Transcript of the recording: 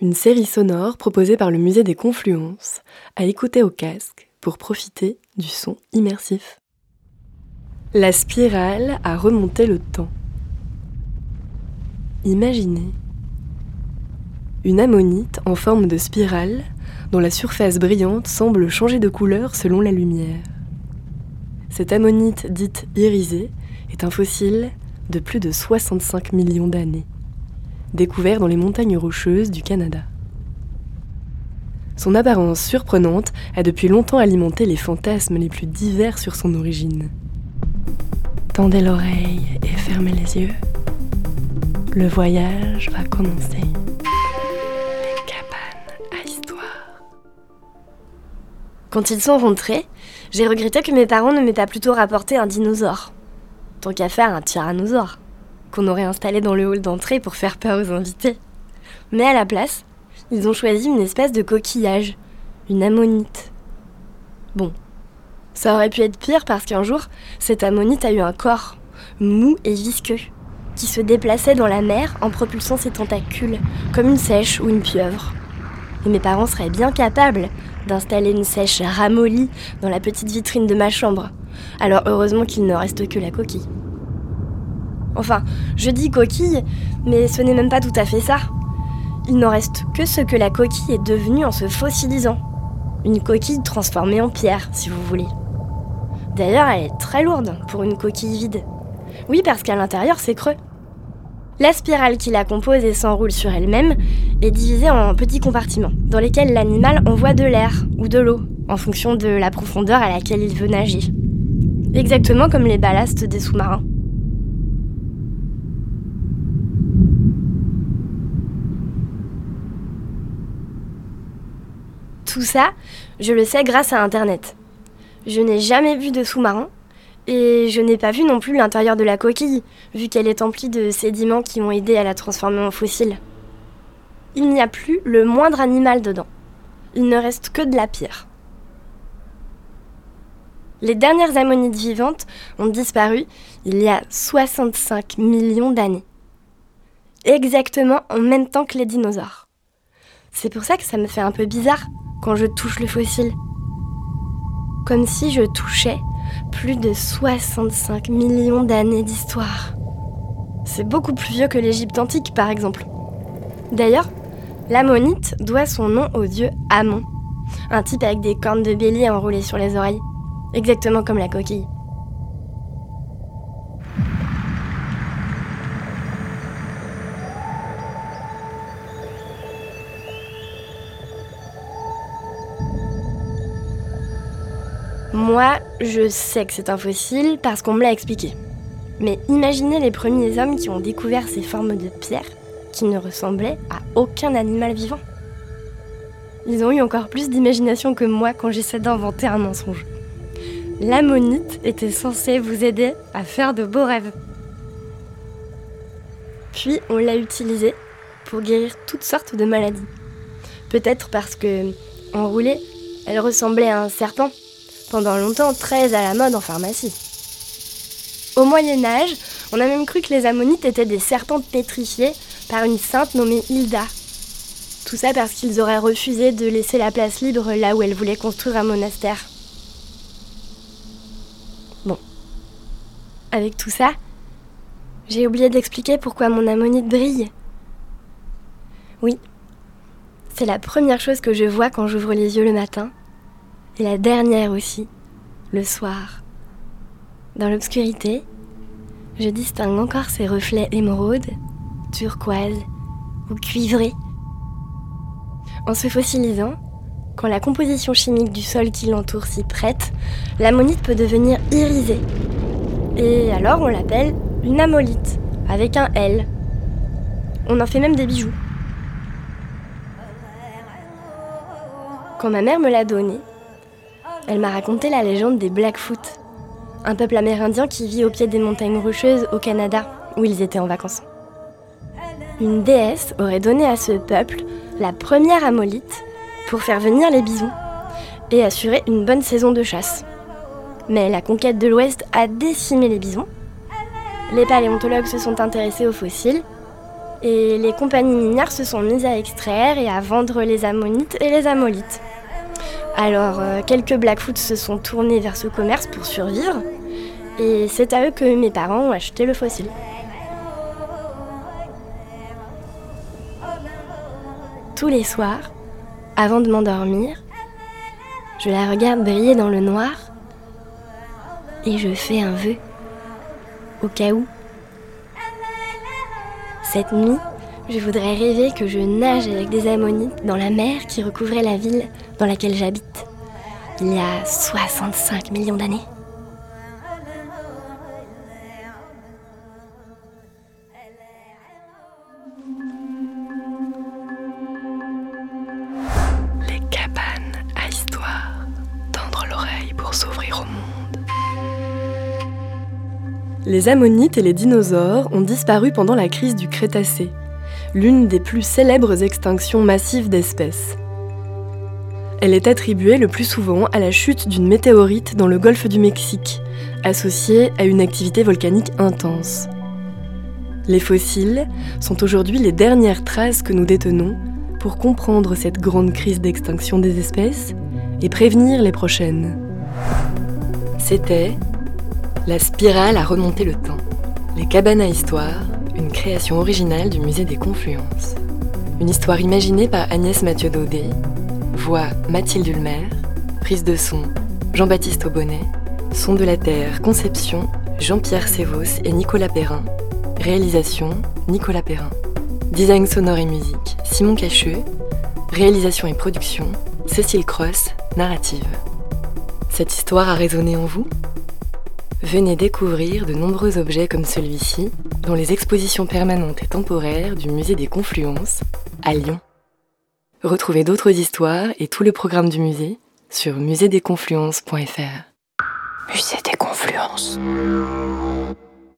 Une série sonore proposée par le musée des Confluences, à écouter au casque pour profiter du son immersif. La spirale a remonté le temps. Imaginez une ammonite en forme de spirale dont la surface brillante semble changer de couleur selon la lumière. Cette ammonite dite irisée est un fossile de plus de 65 millions d'années, découvert dans les montagnes rocheuses du Canada. Son apparence surprenante a depuis longtemps alimenté les fantasmes les plus divers sur son origine. Tendez l'oreille et fermez les yeux. Le voyage va commencer. Des cabanes à histoire. Quand ils sont rentrés, j'ai regretté que mes parents ne m'aient pas plutôt rapporté un dinosaure. Tant qu'à faire un tyrannosaure, qu'on aurait installé dans le hall d'entrée pour faire peur aux invités. Mais à la place, ils ont choisi une espèce de coquillage, une ammonite. Bon, ça aurait pu être pire parce qu'un jour, cette ammonite a eu un corps, mou et visqueux, qui se déplaçait dans la mer en propulsant ses tentacules, comme une sèche ou une pieuvre. Et mes parents seraient bien capables d'installer une sèche ramollie dans la petite vitrine de ma chambre. Alors heureusement qu'il ne reste que la coquille. Enfin, je dis coquille, mais ce n'est même pas tout à fait ça. Il n'en reste que ce que la coquille est devenue en se fossilisant. Une coquille transformée en pierre, si vous voulez. D'ailleurs, elle est très lourde pour une coquille vide. Oui, parce qu'à l'intérieur, c'est creux. La spirale qui la compose et s'enroule sur elle-même est divisée en petits compartiments, dans lesquels l'animal envoie de l'air ou de l'eau, en fonction de la profondeur à laquelle il veut nager. Exactement comme les ballasts des sous-marins. Tout ça, je le sais grâce à Internet. Je n'ai jamais vu de sous-marin, et je n'ai pas vu non plus l'intérieur de la coquille, vu qu'elle est emplie de sédiments qui ont aidé à la transformer en fossile. Il n'y a plus le moindre animal dedans. Il ne reste que de la pierre. Les dernières ammonites vivantes ont disparu il y a 65 millions d'années. Exactement en même temps que les dinosaures. C'est pour ça que ça me fait un peu bizarre quand je touche le fossile. Comme si je touchais plus de 65 millions d'années d'histoire. C'est beaucoup plus vieux que l'Égypte antique, par exemple. D'ailleurs, l'ammonite doit son nom au dieu Amon, un type avec des cornes de bélier enroulées sur les oreilles, exactement comme la coquille. Moi, je sais que c'est un fossile parce qu'on me l'a expliqué. Mais imaginez les premiers hommes qui ont découvert ces formes de pierre qui ne ressemblaient à aucun animal vivant. Ils ont eu encore plus d'imagination que moi quand j'essaie d'inventer un mensonge. L'ammonite était censée vous aider à faire de beaux rêves. Puis on l'a utilisée pour guérir toutes sortes de maladies. Peut-être parce que, enroulée, elle ressemblait à un serpent pendant longtemps très à la mode en pharmacie. Au Moyen Âge, on a même cru que les ammonites étaient des serpentes pétrifiées par une sainte nommée Hilda. Tout ça parce qu'ils auraient refusé de laisser la place libre là où elle voulait construire un monastère. Bon. Avec tout ça, j'ai oublié d'expliquer pourquoi mon ammonite brille. Oui, c'est la première chose que je vois quand j'ouvre les yeux le matin et la dernière aussi, le soir. Dans l'obscurité, je distingue encore ces reflets émeraudes, turquoise ou cuivrés. En se fossilisant, quand la composition chimique du sol qui l'entoure s'y prête, l'ammonite peut devenir irisée. Et alors on l'appelle une amolite, avec un L. On en fait même des bijoux. Quand ma mère me l'a donnée, elle m'a raconté la légende des Blackfoot, un peuple amérindien qui vit au pied des montagnes rocheuses au Canada, où ils étaient en vacances. Une déesse aurait donné à ce peuple la première amolite pour faire venir les bisons et assurer une bonne saison de chasse. Mais la conquête de l'Ouest a décimé les bisons. Les paléontologues se sont intéressés aux fossiles Et les compagnies minières se sont mises à extraire et à vendre les ammonites et les amolites. Alors, euh, quelques Blackfoot se sont tournés vers ce commerce pour survivre, et c'est à eux que mes parents ont acheté le fossile. Tous les soirs, avant de m'endormir, je la regarde briller dans le noir et je fais un vœu au cas où. Cette nuit, je voudrais rêver que je nage avec des ammonites dans la mer qui recouvrait la ville dans laquelle j'habite, il y a 65 millions d'années. Les cabanes à histoire, tendre l'oreille pour s'ouvrir au monde. Les ammonites et les dinosaures ont disparu pendant la crise du Crétacé, l'une des plus célèbres extinctions massives d'espèces. Elle est attribuée le plus souvent à la chute d'une météorite dans le golfe du Mexique, associée à une activité volcanique intense. Les fossiles sont aujourd'hui les dernières traces que nous détenons pour comprendre cette grande crise d'extinction des espèces et prévenir les prochaines. C'était La spirale à remonter le temps. Les cabanes à histoire, une création originale du musée des Confluences. Une histoire imaginée par Agnès Mathieu Daudet, voix Mathilde Ulmer, prise de son Jean-Baptiste Aubonnet, son de la Terre, conception Jean-Pierre Sévos et Nicolas Perrin, réalisation Nicolas Perrin, design sonore et musique Simon Cacheux, réalisation et production Cécile Cross, narrative. Cette histoire a résonné en vous? Venez découvrir de nombreux objets comme celui-ci dans les expositions permanentes et temporaires du Musée des Confluences à Lyon. Retrouvez d'autres histoires et tout le programme du musée sur musédesconfluences.fr. Musée des Confluences.